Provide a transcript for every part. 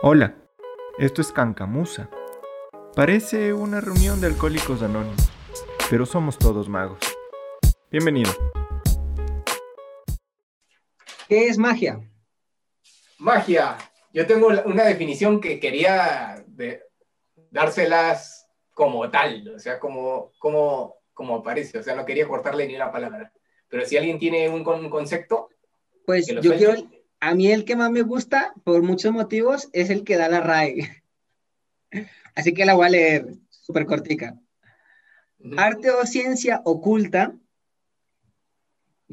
Hola, esto es Cancamusa. Parece una reunión de alcohólicos anónimos, pero somos todos magos. Bienvenido. ¿Qué es magia? Magia. Yo tengo una definición que quería dárselas como tal, o sea, como, como, como aparece, o sea, no quería cortarle ni una palabra. Pero si alguien tiene un, concepto... Pues yo quiero, a mí el que más me gusta, por muchos motivos, es el que da la RAE. Así que la voy a leer, súper cortica. Arte o ciencia oculta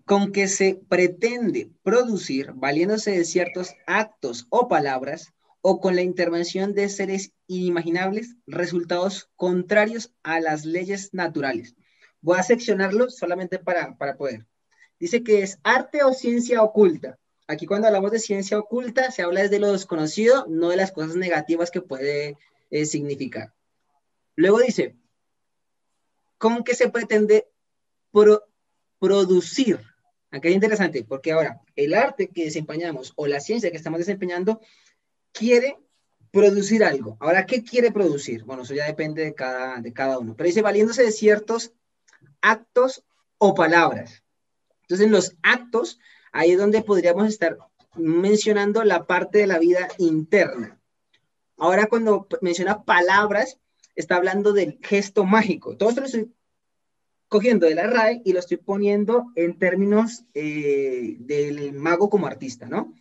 con que se pretende producir, valiéndose de ciertos actos o palabras, o con la intervención de seres inimaginables, resultados contrarios a las leyes naturales. Voy a seccionarlo solamente para, para poder. Dice que es arte o ciencia oculta Aquí cuando hablamos de ciencia oculta, se habla desde lo desconocido, no de las cosas negativas que puede eh, significar. Luego dice, ¿cómo que se pretende producir? Aquí es interesante, porque ahora el arte que desempeñamos o la ciencia que estamos desempeñando quiere producir algo. Ahora, ¿qué quiere producir? Bueno, eso ya depende de cada, de cada uno. Pero dice, valiéndose de ciertos actos o palabras. Entonces, en los actos ahí es donde podríamos estar mencionando la parte de la vida interna. Ahora cuando menciona palabras, está hablando del gesto mágico. Todo esto lo estoy cogiendo de la RAE y lo estoy poniendo en términos eh, del mago como artista, ¿no?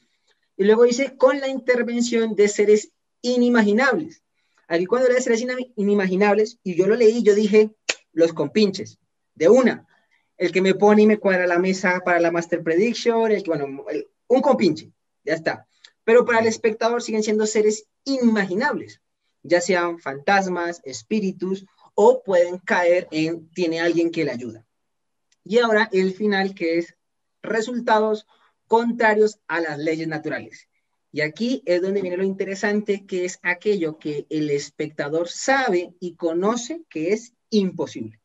Y luego dice, con la intervención de seres inimaginables. Aquí cuando era seres inimaginables, y yo lo leí, yo dije, los compinches, de una el que me pone y me cuadra la mesa para la Master Prediction, el que, bueno, un compinche, ya está. Pero para el espectador siguen siendo seres inimaginables, ya sean fantasmas, espíritus, o pueden caer en tiene alguien que le ayuda. Y ahora el final que es resultados contrarios a las leyes naturales. Y aquí es donde viene lo interesante, que es aquello que el espectador sabe y conoce que es imposible.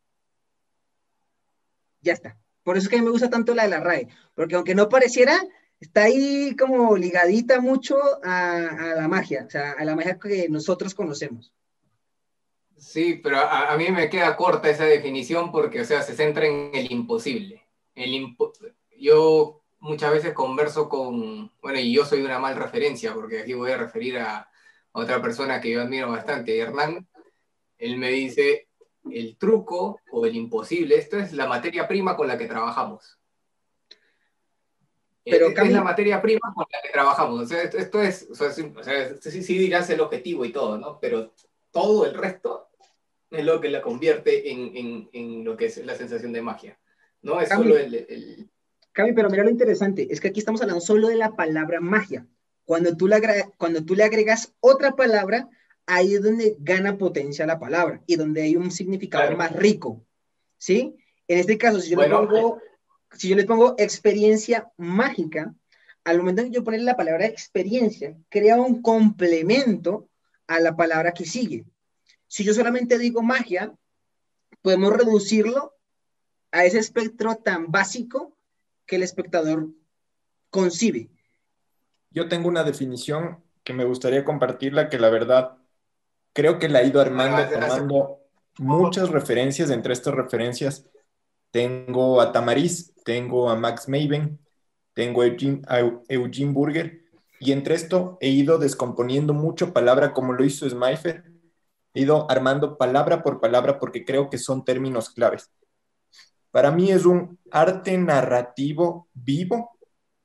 Ya está. Por eso es que a mí me gusta tanto la de la RAE, porque aunque no pareciera, está ahí como ligadita mucho a, la magia, o sea, a la magia que nosotros conocemos. Sí, pero a, mí me queda corta esa definición porque, o sea, se centra en el imposible. El yo muchas veces converso con, bueno, y yo soy una mal referencia, porque aquí voy a referir a otra persona que yo admiro bastante, Hernán. Él me dice, el truco o el imposible, esto es la materia prima con la que trabajamos. Pero es la materia prima con la que trabajamos. esto, es, o sea, sí, dirás el objetivo y todo, ¿no? Pero todo el resto es lo que la convierte en, lo que es la sensación de magia. No es solo el, Cami, pero mira lo interesante, es que aquí estamos hablando solo de la palabra magia. Cuando tú, le, cuando tú le agregas otra palabra, ahí es donde gana potencia la palabra y donde hay un significado más rico, ¿sí? En este caso, si yo, le pongo, si yo le pongo experiencia mágica, al momento de yo ponerle la palabra experiencia, crea un complemento a la palabra que sigue. Si yo solamente digo magia, podemos reducirlo a ese espectro tan básico que el espectador concibe. Yo tengo una definición que me gustaría compartirla, que la verdad creo que la ha ido armando, tomando muchas referencias. Entre estas referencias tengo a Tamariz, tengo a Max Maven, tengo a Eugene, Burger, y entre esto he ido descomponiendo mucho palabra como lo hizo Smyfer. He ido armando palabra por palabra porque creo que son términos claves. Para mí es un arte narrativo vivo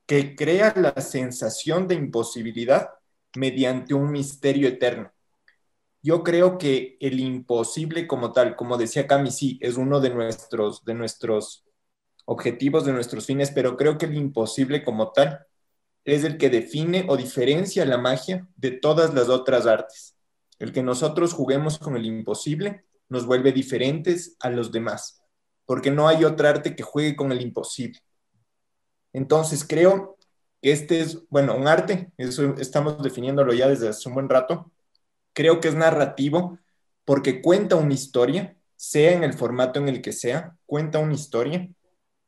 que crea la sensación de imposibilidad mediante un misterio eterno yo creo que el imposible como tal, como decía Cami, sí, es uno de nuestros, de nuestros objetivos, de nuestros fines, pero creo que el imposible como tal es el que define o diferencia la magia de todas las otras artes. El que nosotros juguemos con el imposible nos vuelve diferentes a los demás, porque no hay otra arte que juegue con el imposible. Entonces creo que este es, bueno, un arte, eso estamos definiéndolo ya desde hace un buen rato, creo que es narrativo porque cuenta una historia, sea en el formato en el que sea, cuenta una historia,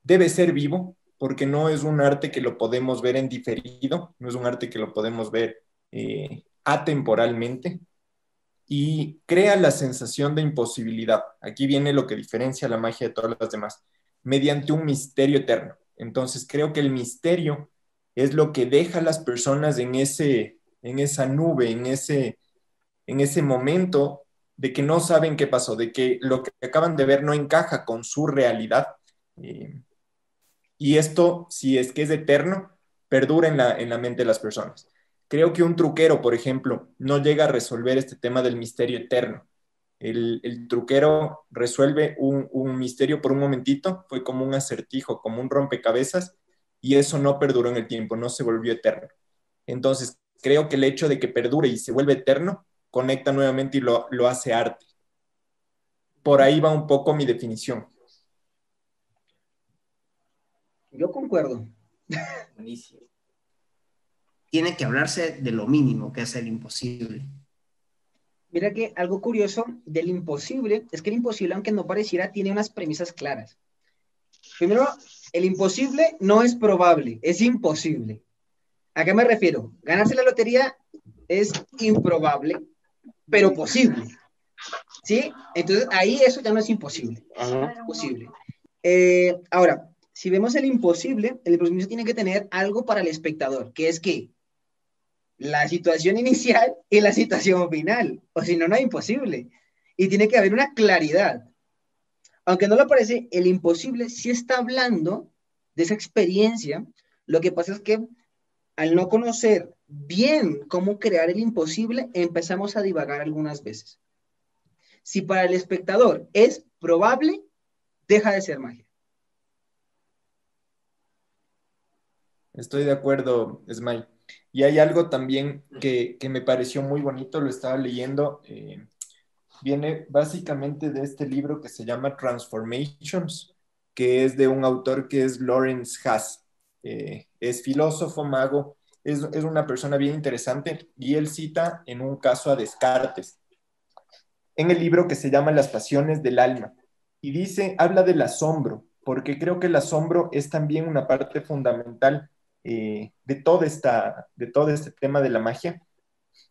debe ser vivo porque no es un arte que lo podemos ver en diferido, no es un arte que lo podemos ver eh, atemporalmente y crea la sensación de imposibilidad. Aquí viene lo que diferencia la magia de todas las demás, mediante un misterio eterno. Entonces creo que el misterio es lo que deja a las personas en, ese, en esa nube, en ese, en ese momento de que no saben qué pasó, de que lo que acaban de ver no encaja con su realidad. Eh, y esto, si es que es eterno, perdura en la, en la mente de las personas. Creo que un truquero, por ejemplo, no llega a resolver este tema del misterio eterno. El, el truquero resuelve un, un, misterio por un momentito, fue como un acertijo, como un rompecabezas, y eso no perduró en el tiempo, no se volvió eterno. Entonces, creo que el hecho de que perdure y se vuelve eterno, conecta nuevamente y lo, lo hace arte. Por ahí va un poco mi definición. Yo concuerdo. Buenísimo. Tiene que hablarse de lo mínimo, que es el imposible. Mira que algo curioso del imposible es que el imposible, aunque no pareciera, tiene unas premisas claras. Primero, el imposible no es probable, es imposible. ¿A qué me refiero? Ganarse la lotería es improbable, pero posible. ¿Sí? Entonces ahí eso ya no es imposible. Es posible. Eh, ahora, si vemos el imposible, el imposible tiene que tener algo para el espectador, que es que la situación inicial y la situación final, o si no, no es imposible. Y tiene que haber una claridad. Aunque no lo parece, el imposible sí está hablando de esa experiencia. Lo que pasa es que al no conocer bien cómo crear el imposible, empezamos a divagar algunas veces. Si para el espectador es probable, deja de ser magia. Estoy de acuerdo, Smile. Y hay algo también que, me pareció muy bonito, lo estaba leyendo. Eh, viene básicamente de este libro que se llama Transformations, que es de un autor que es Lawrence Haas. Eh, es filósofo, mago, es, una persona bien interesante y él cita en un caso a Descartes, en el libro que se llama Las Pasiones del Alma. Y dice, habla del asombro, porque creo que el asombro es también una parte fundamental eh, de, todo esta, de todo este tema de la magia.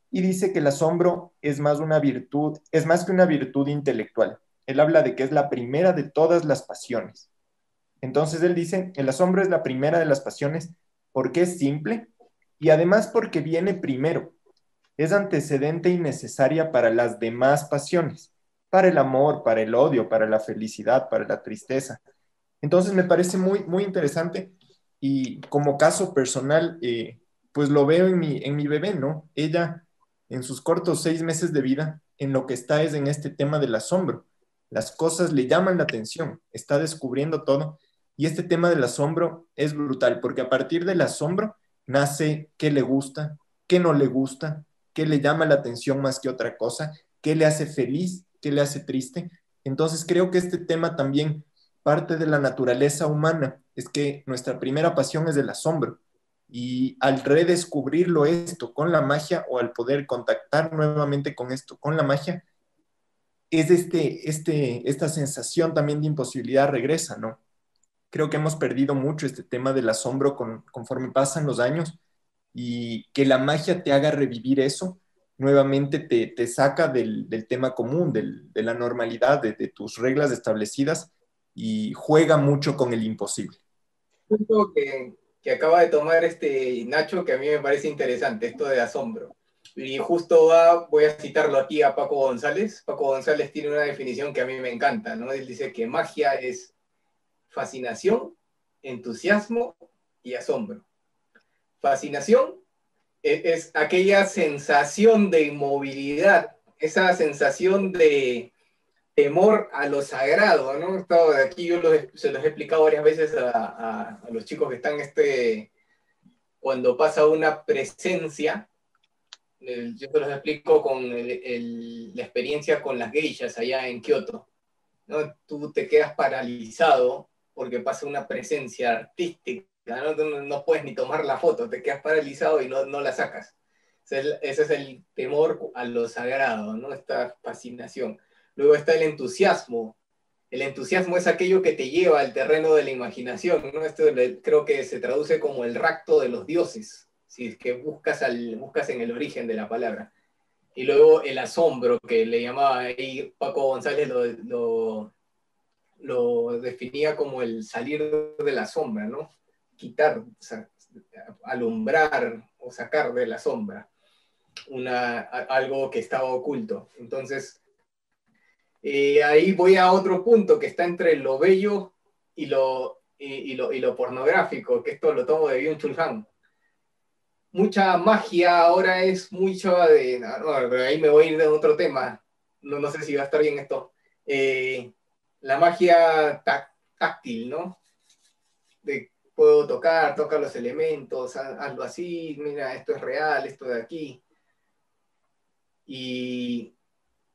Y dice que el asombro es más una virtud, es más que una virtud intelectual. Él habla de que es la primera de todas las pasiones. Entonces él dice, el asombro es la primera de las pasiones porque es simple y además porque viene primero. Es antecedente y necesaria para las demás pasiones, para el amor, para el odio, para la felicidad, para la tristeza. Entonces me parece muy, muy interesante y como caso personal, eh, pues lo veo en mi, en mi bebé, ¿no? Ella, en sus cortos seis meses de vida, en lo que está es en este tema del asombro. Las cosas le llaman la atención, está descubriendo todo. Y este tema del asombro es brutal, porque a partir del asombro nace qué le gusta, qué no le gusta, qué le llama la atención más que otra cosa, qué le hace feliz, qué le hace triste. Entonces creo que este tema también parte de la naturaleza humana, es que nuestra primera pasión es el asombro. Y al redescubrirlo esto con la magia o al poder contactar nuevamente con esto, con la magia, es este, este, esta sensación también de imposibilidad regresa, ¿no? Creo que hemos perdido mucho este tema del asombro conforme pasan los años y que la magia te haga revivir eso, nuevamente te, saca del, tema común, de la normalidad, de, tus reglas establecidas y juega mucho con el imposible. Punto que, que acaba de tomar este Nacho, que a mí me parece interesante, esto de asombro. Y justo va, voy a citarlo aquí a Paco González. Paco González tiene una definición que a mí me encanta, ¿no? Él dice que magia es fascinación, entusiasmo y asombro. Fascinación e-, es, aquella sensación de inmovilidad, esa sensación de temor a lo sagrado, ¿no? Aquí yo se los he explicado varias veces a, los chicos que están este, cuando pasa una presencia, yo se los explico con la experiencia con las geishas allá en Kioto. ¿no? Tú te quedas paralizado porque pasa una presencia artística, ¿no? no puedes ni tomar la foto, te quedas paralizado y no, no la sacas. Ese es, el, temor a lo sagrado, ¿no? Esta fascinación. Luego está el entusiasmo. El entusiasmo es aquello que te lleva al terreno de la imaginación, ¿no? Esto creo que se traduce como el racto de los dioses, si es que buscas, al, buscas en el origen de la palabra. Y luego el asombro, que le llamaba ahí Paco González, lo, lo, definía como el salir de la sombra, ¿no? Quitar, alumbrar o sacar de la sombra una, algo que estaba oculto. Entonces, eh, ahí voy a otro punto que está entre lo bello y lo, y, lo, y lo pornográfico, que esto lo tomo de Byung Chul Han. Mucha magia ahora es mucho de... ahí me voy a ir de otro tema. No, no sé si va a estar bien esto. Eh, la magia táctil, ¿no? De puedo tocar, tocar los elementos, hazlo así, mira, esto es real, esto de aquí. Y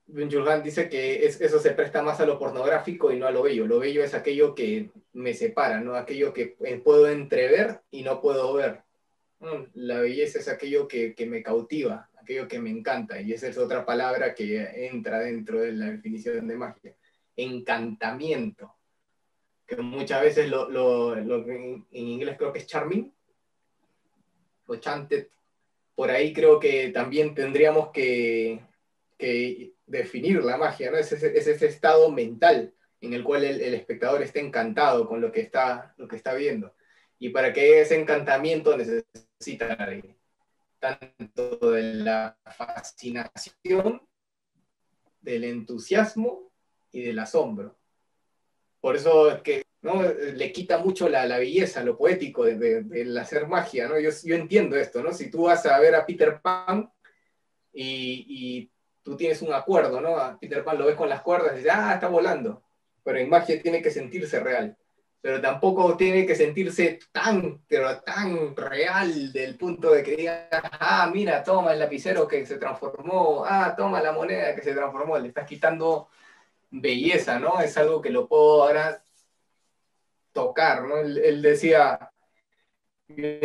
Ben dice que eso se presta más a lo pornográfico y no a lo bello. Lo bello es aquello que me separa, ¿no? Aquello que puedo entrever y no puedo ver. Mm, la belleza es aquello que, que me cautiva, aquello que me encanta. Y esa es otra palabra que entra dentro de la definición de magia. Encantamiento. Que muchas veces lo, en, inglés creo que es charming o chanted. Por ahí creo que también tendríamos que, que definir la magia, ¿no? Es ese, estado mental en el cual el, espectador está encantado con lo que está, lo que está viendo. Y para que ese encantamiento necesita tanto de la fascinación, del entusiasmo y del asombro. Por eso es que ¿no? le quita mucho la, la belleza, lo poético del hacer magia. ¿no? Yo, yo, entiendo esto, ¿no? Si tú vas a ver a Peter Pan y, y tú tienes un acuerdo, ¿no? A Peter Pan lo ves con las cuerdas y dices, ah, está volando. Pero en magia tiene que sentirse real. Pero tampoco tiene que sentirse tan, pero tan real del punto de que digas, ah, mira, toma el lapicero que se transformó, ah, toma la moneda que se transformó. Le estás quitando belleza, ¿no? Es algo que lo puedo ahora tocar, ¿no? Él, decía,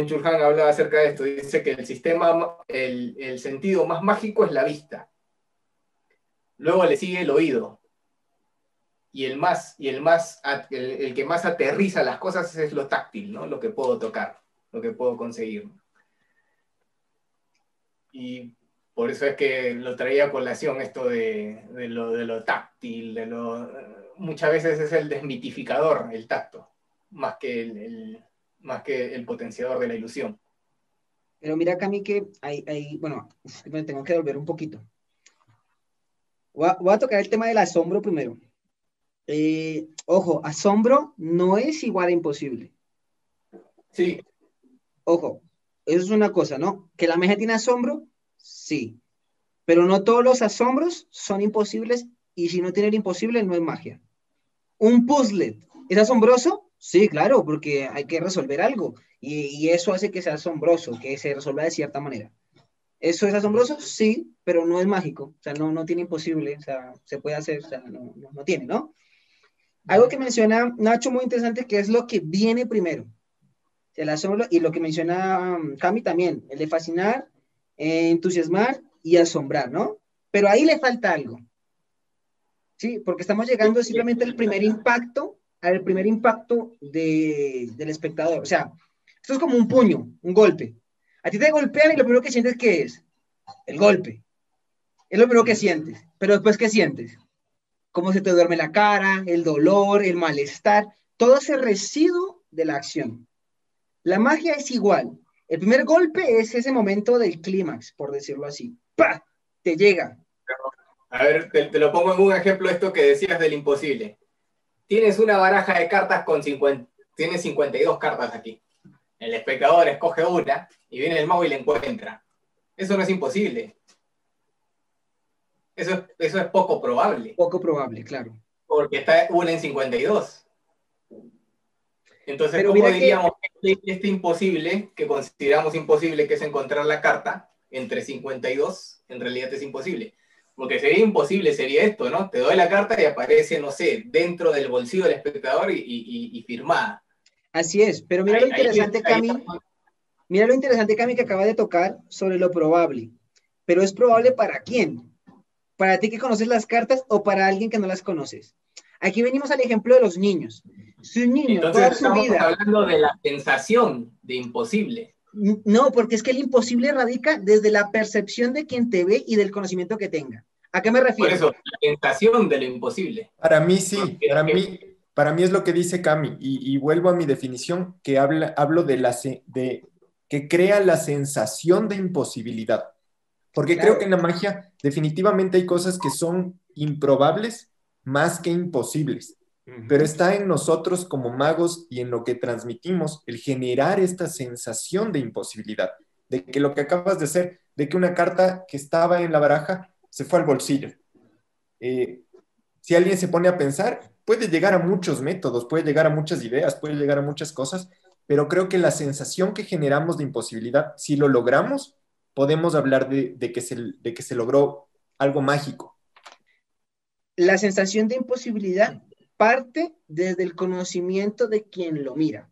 Churhan hablaba acerca de esto, dice que el sistema, el, el sentido más mágico es la vista Luego le sigue el oído. Y el más, y el más, el, que más aterriza las cosas es lo táctil, ¿no? Lo que puedo tocar, lo que puedo conseguir. Y por eso es que lo traía a colación esto de, lo, de lo táctil, de lo, muchas veces es el desmitificador, el tacto, más que el, más que el potenciador de la ilusión. Pero mira, Cami, que hay, hay, bueno, tengo que volver un poquito. Voy a, tocar el tema del asombro primero. Eh, ojo, asombro no es igual a imposible. Sí. Ojo, eso es una cosa, ¿no? ¿Que la magia tiene asombro? Sí. Pero no todos los asombros son imposibles y si no tiene el imposible no es magia. Un puzzle, ¿es asombroso? Sí, claro, porque hay que resolver algo y, eso hace que sea asombroso, que se resuelva de cierta manera. ¿Eso es asombroso? Sí, pero no es mágico, o sea, no, no tiene imposible, o sea, se puede hacer, o sea, no, no, tiene, ¿no? Algo que menciona Nacho muy interesante, que es lo que viene primero. El asombro, y lo que menciona um, Cami también, el de fascinar, eh, entusiasmar y asombrar, ¿no? Pero ahí le falta algo. Sí, porque estamos llegando simplemente al primer impacto, al primer impacto de, del espectador. O sea, esto es como un puño, un golpe. A ti te golpean y lo primero que sientes, ¿qué es? El golpe. Es lo primero que sientes. Pero después, ¿qué sientes? Cómo se te duerme la cara, el dolor, el malestar, todo ese residuo de la acción. La magia es igual. El primer golpe es ese momento del clímax, por decirlo así. ¡Pah! Te llega. A ver, te, te, lo pongo en un ejemplo esto que decías del imposible. Tienes una baraja de cartas con 50, tienes 52 cartas aquí. El espectador escoge una y viene el mago y la encuentra. Eso no es imposible. Eso, eso es poco probable. Poco probable, claro. Porque está una en 52. Entonces, ¿cómo diríamos que... Este, imposible, que consideramos imposible, que es encontrar la carta entre 52, en realidad es imposible? Porque sería imposible, sería esto, ¿no? Te doy la carta y aparece, no sé, dentro del bolsillo del espectador y, y firmada. Así es, pero mira lo interesante, Cami. Mira lo interesante, Cami, que acaba de tocar sobre lo probable. Pero es probable para quién? ¿Para ti que conoces las cartas o para alguien que no las conoces? Aquí venimos al ejemplo de los niños. Si un niño Entonces, toda su vida. hablando de la sensación de imposible. No, porque es que el imposible radica desde la percepción de quien te ve y del conocimiento que tenga. ¿A qué me refiero? Por eso, la sensación de lo imposible. Para mí sí, para mí, para mí es lo que dice Cami, y, vuelvo a mi definición, que habla, hablo de, la, de que crea la sensación de imposibilidad. Porque creo que en la magia definitivamente hay cosas que son improbables más que imposibles. Pero está en nosotros como magos y en lo que transmitimos el generar esta sensación de imposibilidad, de que lo que acabas de hacer, de que una carta que estaba en la baraja se fue al bolsillo. Eh, si alguien se pone a pensar, puede llegar a muchos métodos, puede llegar a muchas ideas, puede llegar a muchas cosas, pero creo que la sensación que generamos de imposibilidad, si lo logramos, podemos hablar de, que, se, de que se logró algo mágico. La sensación de imposibilidad parte desde el conocimiento de quien lo mira.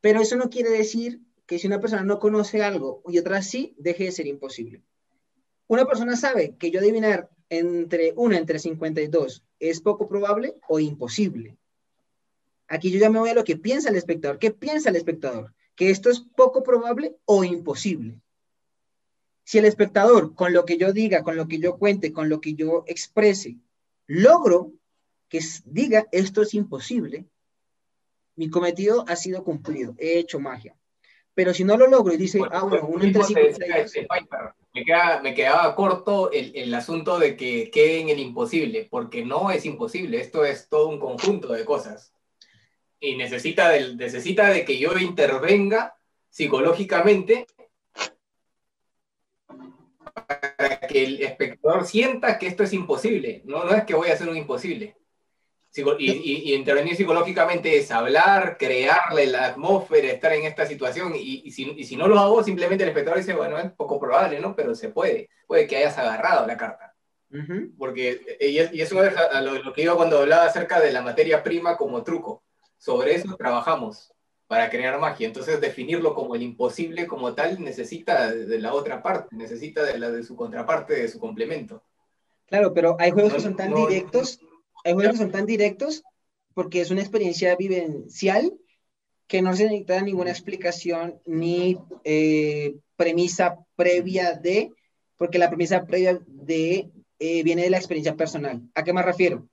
Pero eso no quiere decir que si una persona no conoce algo y otra sí, deje de ser imposible. Una persona sabe que yo adivinar entre 1 entre 52 es poco probable o imposible. Aquí yo ya me voy a lo que piensa el espectador. ¿Qué piensa el espectador? Que esto es poco probable o imposible. Si el espectador, con lo que yo diga, con lo que yo cuente, con lo que yo exprese, logro que diga esto es imposible, mi cometido ha sido cumplido, he hecho magia. Pero si no lo logro y dice, ah, bueno, uno entre me, me quedaba corto el, el, asunto de que quede en el imposible, porque no es imposible, esto es todo un conjunto de cosas. Y necesita, del, necesita de que yo intervenga psicológicamente para que el espectador sienta que esto es imposible. No, no es que voy a hacer un imposible. Y, intervenir psicológicamente es hablar, crearle la atmósfera, estar en esta situación. Y, si, no lo hago, simplemente el espectador dice, bueno, es poco probable, ¿no? Pero se puede. Puede que hayas agarrado la carta. Porque, eh, y, eso es a lo, lo, que iba cuando hablaba acerca de la materia prima como truco. Sobre eso trabajamos para crear magia. Entonces, definirlo como el imposible como tal necesita de la otra parte, necesita de la de su contraparte, de su complemento. Claro, pero hay juegos que son tan directos juegos que son tan directos porque es una experiencia vivencial que no se necesita ninguna explicación ni eh, premisa previa de, porque la premisa previa de eh, viene de la experiencia personal. ¿A qué me refiero?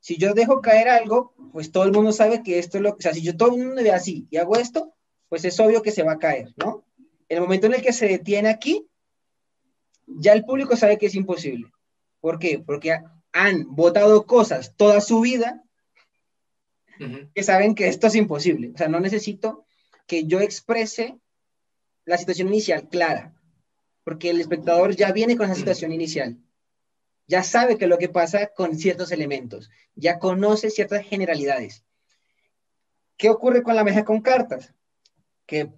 Si yo dejo caer algo, pues todo el mundo sabe que esto es lo que, o sea, si yo todo el mundo ve así y hago esto, pues es obvio que se va a caer, ¿no? El momento en el que se detiene aquí, ya el público sabe que es imposible. ¿Por qué? Porque han votado cosas toda su vida que saben que esto es imposible. O sea, no necesito que yo exprese la situación inicial clara, porque el espectador ya viene con esa situación inicial. Ya sabe que lo que pasa con ciertos elementos, ya conoce ciertas generalidades. ¿Qué ocurre con la mesa con cartas? Que,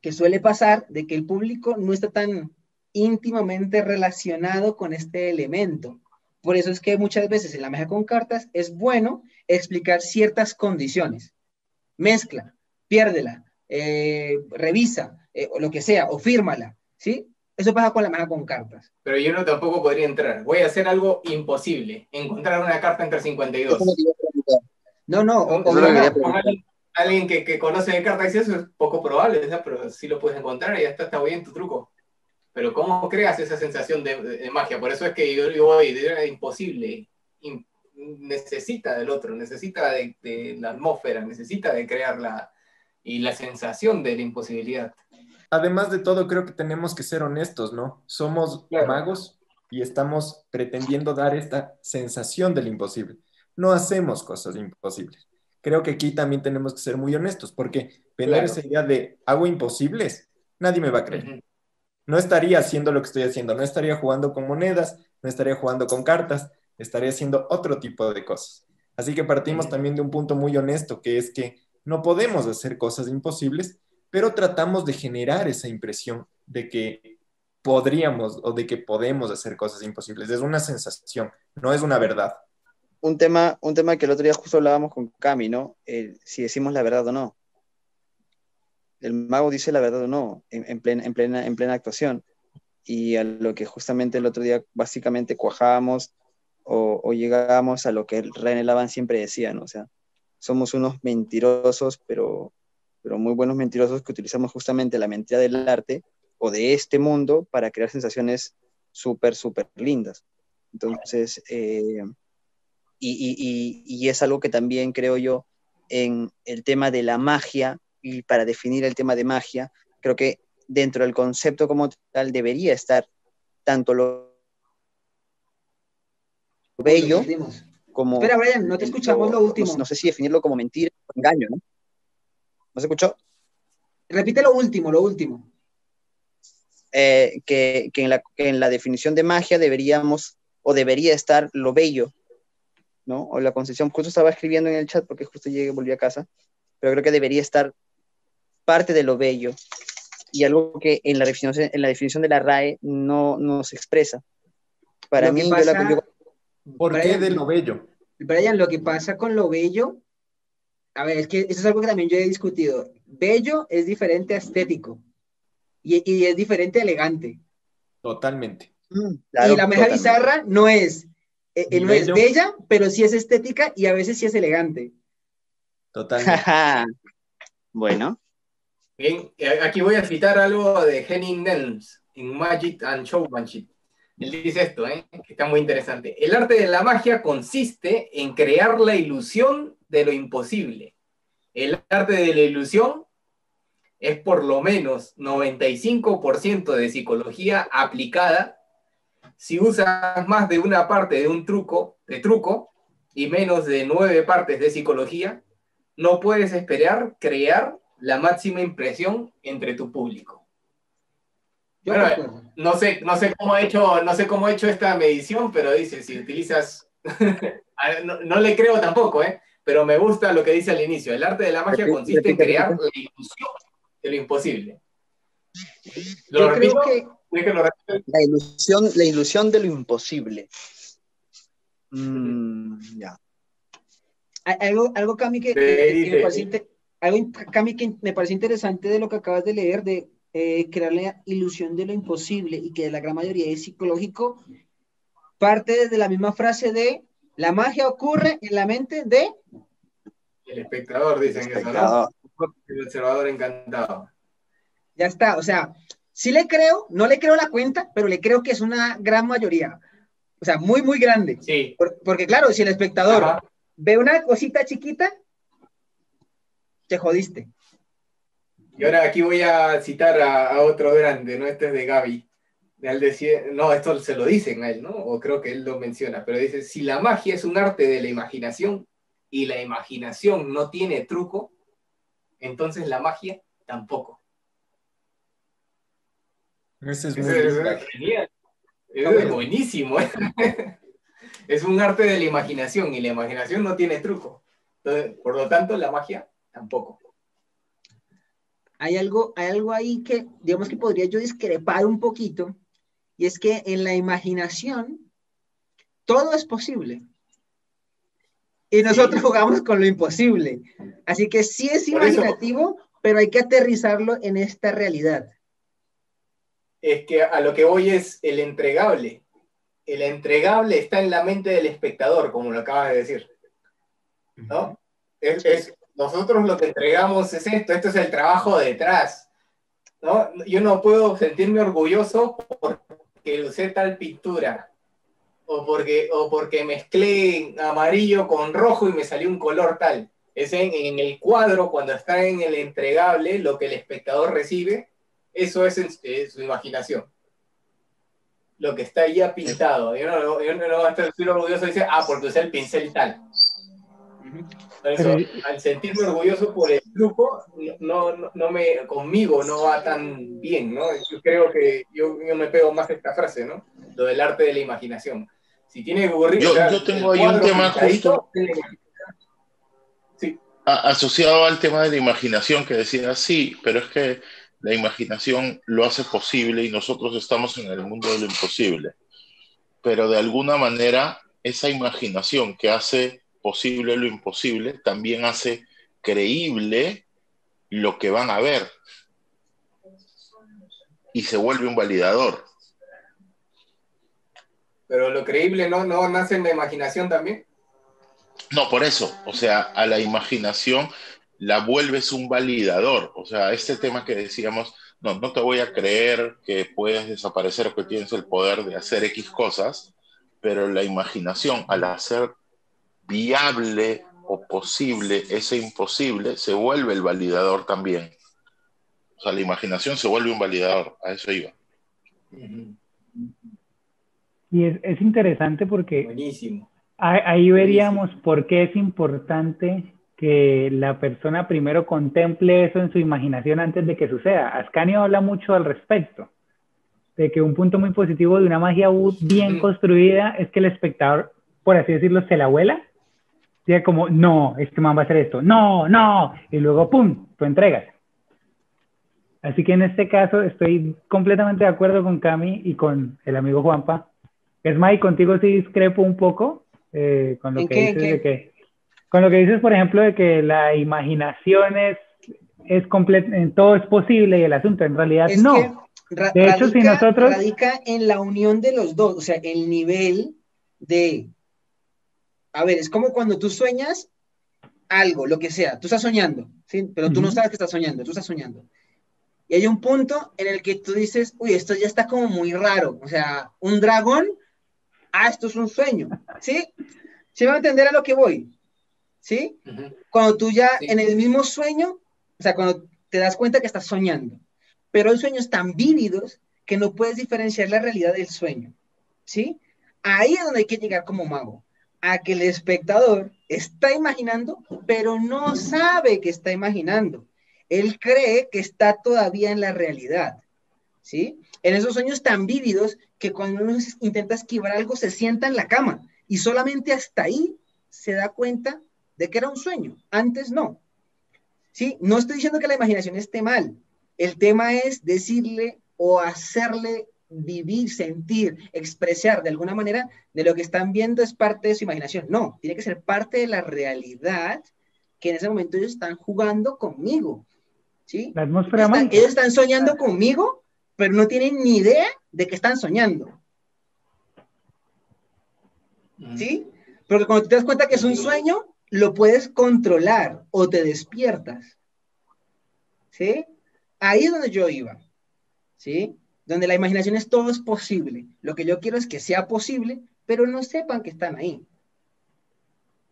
que suele pasar de que el público no está tan íntimamente relacionado con este elemento. Por eso es que muchas veces en la mesa con cartas es bueno explicar ciertas condiciones. Mezcla, piérdela, eh, revisa, eh, o lo que sea, o fírmala, ¿sí? Eso pasa con la mesa con cartas. Pero yo no tampoco podría entrar. Voy a hacer algo imposible. Encontrar una carta entre 52. No, no. alguien, que, conoce de cartas dice eso es poco probable, pero sí lo puedes encontrar y ya está, está bien tu truco. Pero ¿cómo creas esa sensación de, magia? Por eso es que yo digo, es imposible. necesita del otro, necesita de, la atmósfera, necesita de crearla y la sensación de la imposibilidad. Además de todo, creo que tenemos que ser honestos, ¿no? Somos magos y estamos pretendiendo dar esta sensación del imposible. No hacemos cosas imposibles. Creo que aquí también tenemos que ser muy honestos, porque tener esa idea de hago imposibles, nadie me va a creer no estaría haciendo lo que estoy haciendo, no estaría jugando con monedas, no estaría jugando con cartas, estaría haciendo otro tipo de cosas. Así que partimos también de un punto muy honesto, que es que no podemos hacer cosas imposibles, pero tratamos de generar esa impresión de que podríamos o de que podemos hacer cosas imposibles. Es una sensación, no es una verdad. Un tema, un tema que el otro día justo hablábamos con Cami, ¿no? si decimos la verdad o no el mago dice la verdad o no en, plena, en, plena, en plena actuación. Y a lo que justamente el otro día básicamente cuajábamos o, llegábamos a lo que René Laván siempre decía, ¿no? O sea, somos unos mentirosos, pero muy buenos mentirosos que utilizamos justamente la mentira del arte o de este mundo para crear sensaciones súper, súper lindas. Entonces, eh, y, es algo que también creo yo en el tema de la magia, y para definir el tema de magia, creo que dentro del concepto como tal debería estar tanto lo bello como... Espera, Brian, no te escuchamos lo, último. No, sé si definirlo como mentira o engaño, ¿no? ¿No se escuchó? Repite lo último, lo último. Eh, que, que, en la, que, en la, definición de magia deberíamos o debería estar lo bello, ¿no? O la concepción, justo estaba escribiendo en el chat porque justo llegué, volví a casa, pero creo que debería estar parte de lo bello y algo que en la definición, en la definición de la RAE no, no se expresa. Para mí, ¿Por qué de lo bello? Brian, lo que pasa con lo bello, a ver, es que eso es algo que también yo he discutido. Bello es diferente a estético y, y es diferente a elegante. Totalmente. Mm, y la meja bizarra no es, eh, eh, no es bella, pero sí es estética y a veces sí es elegante. Totalmente. bueno. Eh, aquí voy a citar algo de Henning Nels en Magic and Showmanship. Él dice esto, ¿eh? que está muy interesante. El arte de la magia consiste en crear la ilusión de lo imposible. El arte de la ilusión es por lo menos 95% de psicología aplicada. Si usas más de una parte de un truco, de truco, y menos de nueve partes de psicología, no puedes esperar crear la máxima impresión entre tu público. no sé, no sé cómo ha hecho, no sé cómo hecho esta medición, pero dice, si utilizas, no, le creo tampoco, ¿eh? pero me gusta lo que dice al inicio. El arte de la magia consiste en crear la ilusión de lo imposible. Lo repito, que la ilusión, la ilusión de lo imposible. Mm, ya. Algo, algo Cami, que, me parece, algo, Cami, que me parece interesante de lo que acabas de leer, de eh, crear la ilusión de lo imposible y que la gran mayoría es psicológico, parte desde la misma frase de la magia ocurre en la mente de... El espectador, dicen eso, ¿no? El observador encantado. Ya está, o sea, sí le creo, no le creo la cuenta, pero le creo que es una gran mayoría. O sea, muy, muy grande. Sí. porque claro, si el espectador ve una cosita chiquita, te jodiste. Y ahora aquí voy a citar a, otro grande, ¿no? Este es de Gaby. no, esto se lo dicen a él, ¿no? O creo que él lo menciona, pero dice, si la magia es un arte de la imaginación y la imaginación no tiene truco, entonces la magia tampoco. Ese es, muy genial. Es buenísimo. ¿eh? es un arte de la imaginación y la imaginación no tiene truco. por lo tanto, la magia tampoco. Hay algo, hay algo ahí que, digamos que podría yo discrepar un poquito, y es que en la imaginación todo es posible. Y nosotros jugamos con lo imposible. Así que sí es imaginativo, pero hay que aterrizarlo en esta realidad. Es que a lo que voy es el entregable el entregable está en la mente del espectador, como lo acabas de decir. ¿No? Es, nosotros lo que entregamos es esto, esto es el trabajo detrás. ¿no? Yo no puedo sentirme orgulloso porque usé tal pintura, o porque, o porque mezclé amarillo con rojo y me salió un color tal. Es en, el cuadro, cuando está en el entregable, lo que el espectador recibe, eso es, su imaginación lo que está ya pintado. Yo no, yo no estoy orgulloso de decir, ah, porque usé el pincel tal. Al sentirme orgulloso por el grupo, no, no, me, conmigo no va tan bien, ¿no? Yo creo que yo, yo, me pego más esta frase, ¿no? Lo del arte de la imaginación. Si tiene ocurrir... Yo, yo tengo ahí un tema justo sí. asociado al tema de la imaginación que decía, sí, pero es que la imaginación lo hace posible y nosotros estamos en el mundo de lo imposible. Pero de alguna manera, esa imaginación que hace posible lo imposible también hace creíble lo que van a ver y se vuelve un validador. Pero lo creíble no, no nace en la imaginación también. No, por eso, o sea, a la imaginación la vuelves un validador. O sea, este tema que decíamos, no, no te voy a creer que puedes desaparecer o que tienes el poder de hacer X cosas, pero la imaginación al hacer viable o posible ese imposible se vuelve el validador también. O sea, la imaginación se vuelve un validador, a eso iba. Y es, es interesante porque Buenísimo. ahí, ahí veríamos por qué es importante que la persona primero contemple eso en su imaginación antes de que suceda. Ascanio habla mucho al respecto, de que un punto muy positivo de una magia bien construida es que el espectador, por así decirlo, se la vuela. Diga como, no, este man va a hacer esto, no, no, y luego, ¡pum!, tú entregas. Así que en este caso estoy completamente de acuerdo con Cami y con el amigo Juanpa. Es más, y contigo sí discrepo un poco eh, con lo ¿En que qué, dices de que, con lo que dices, por ejemplo, de que la imaginación es, es comple- en todo es posible y el asunto en realidad Es no. que ra- De hecho, si radica- nosotros- radica en la unión de los dos, o sea, el nivel de, a ver, es como cuando tú sueñas algo, lo que sea, tú estás soñando, ¿sí? Pero tú no sabes que estás soñando, tú estás soñando. Y hay un punto en el que tú dices, uy, esto ya está como muy raro, o sea, un dragón, ah, esto es un sueño, ¿sí? ¿Sí me va a entender a lo que voy? ¿Sí? Ujú. Cuando tú ya Sí. en el mismo sueño, o sea, cuando te das cuenta que estás soñando, pero hay sueños tan vívidos que no puedes diferenciar la realidad del sueño, ¿sí? Ahí es donde hay que llegar como mago, a que el espectador está imaginando, pero no sabe que está imaginando. Él cree que está todavía en la realidad, ¿sí? En esos sueños tan vívidos que cuando uno intenta esquivar algo se sienta en la cama y solamente hasta ahí se da cuenta de que era un sueño. Antes no. ¿Sí? No estoy diciendo que la imaginación esté mal. El tema es decirle o hacerle vivir, sentir, expresar de alguna manera de lo que están viendo es parte de su imaginación. No, tiene que ser parte de la realidad que en ese momento ellos están jugando conmigo. ¿Sí? La atmósfera Están- ellos están soñando conmigo, pero no tienen ni idea de que están soñando. ¿Sí? Porque cuando te das cuenta que es un sueño, lo puedes controlar o te despiertas. ¿Sí? Ahí es donde yo iba. ¿Sí? Donde la imaginación es todo es posible. Lo que yo quiero es que sea posible, pero no sepan que están ahí.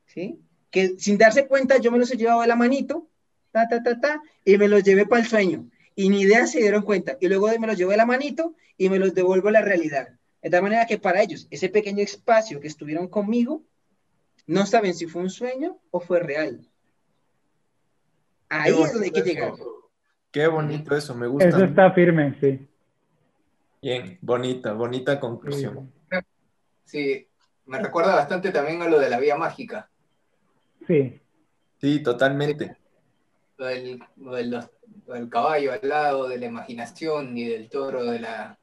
¿Sí? Que sin darse cuenta yo me los he llevado de la manito, ta, ta, ta, ta, y me los llevé para el sueño. Y ni idea se dieron cuenta. Y luego me los llevo de la manito y me los devuelvo a la realidad. De tal manera que para ellos, ese pequeño espacio que estuvieron conmigo, no saben si fue un sueño o fue real. Ahí es donde hay que llegar. Qué bonito eso, me gusta. Eso está firme, sí. Bien, bonita, bonita conclusión. Sí, me recuerda bastante también a lo de la vía mágica. Sí. Sí, totalmente. Lo del, lo del- lo del caballo al lado, de la imaginación y del toro de la...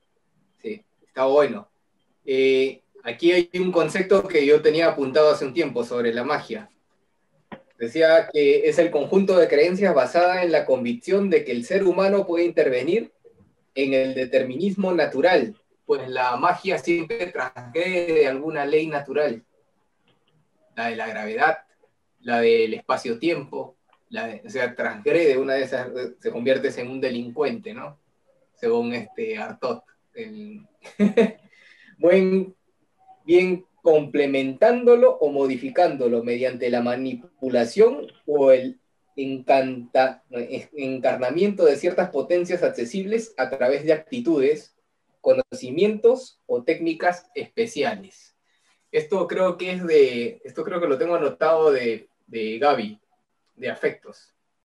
Sí, está bueno. Eh, aquí hay un concepto que yo tenía apuntado hace un tiempo sobre la magia. Decía que es el conjunto de creencias basada en la convicción de que el ser humano puede intervenir en el determinismo natural, pues la magia siempre transgrede alguna ley natural. La de la gravedad, la del espacio-tiempo, la de- o sea, transgrede una de esas, se convierte en un delincuente, ¿no? Según este Artot. el- bien complementándolo o modificándolo mediante la manipulación o el encarnamiento de ciertas potencias accesibles a través de actitudes, conocimientos o técnicas especiales. Esto creo que es de, esto creo que lo tengo anotado de, de Gaby, de afectos.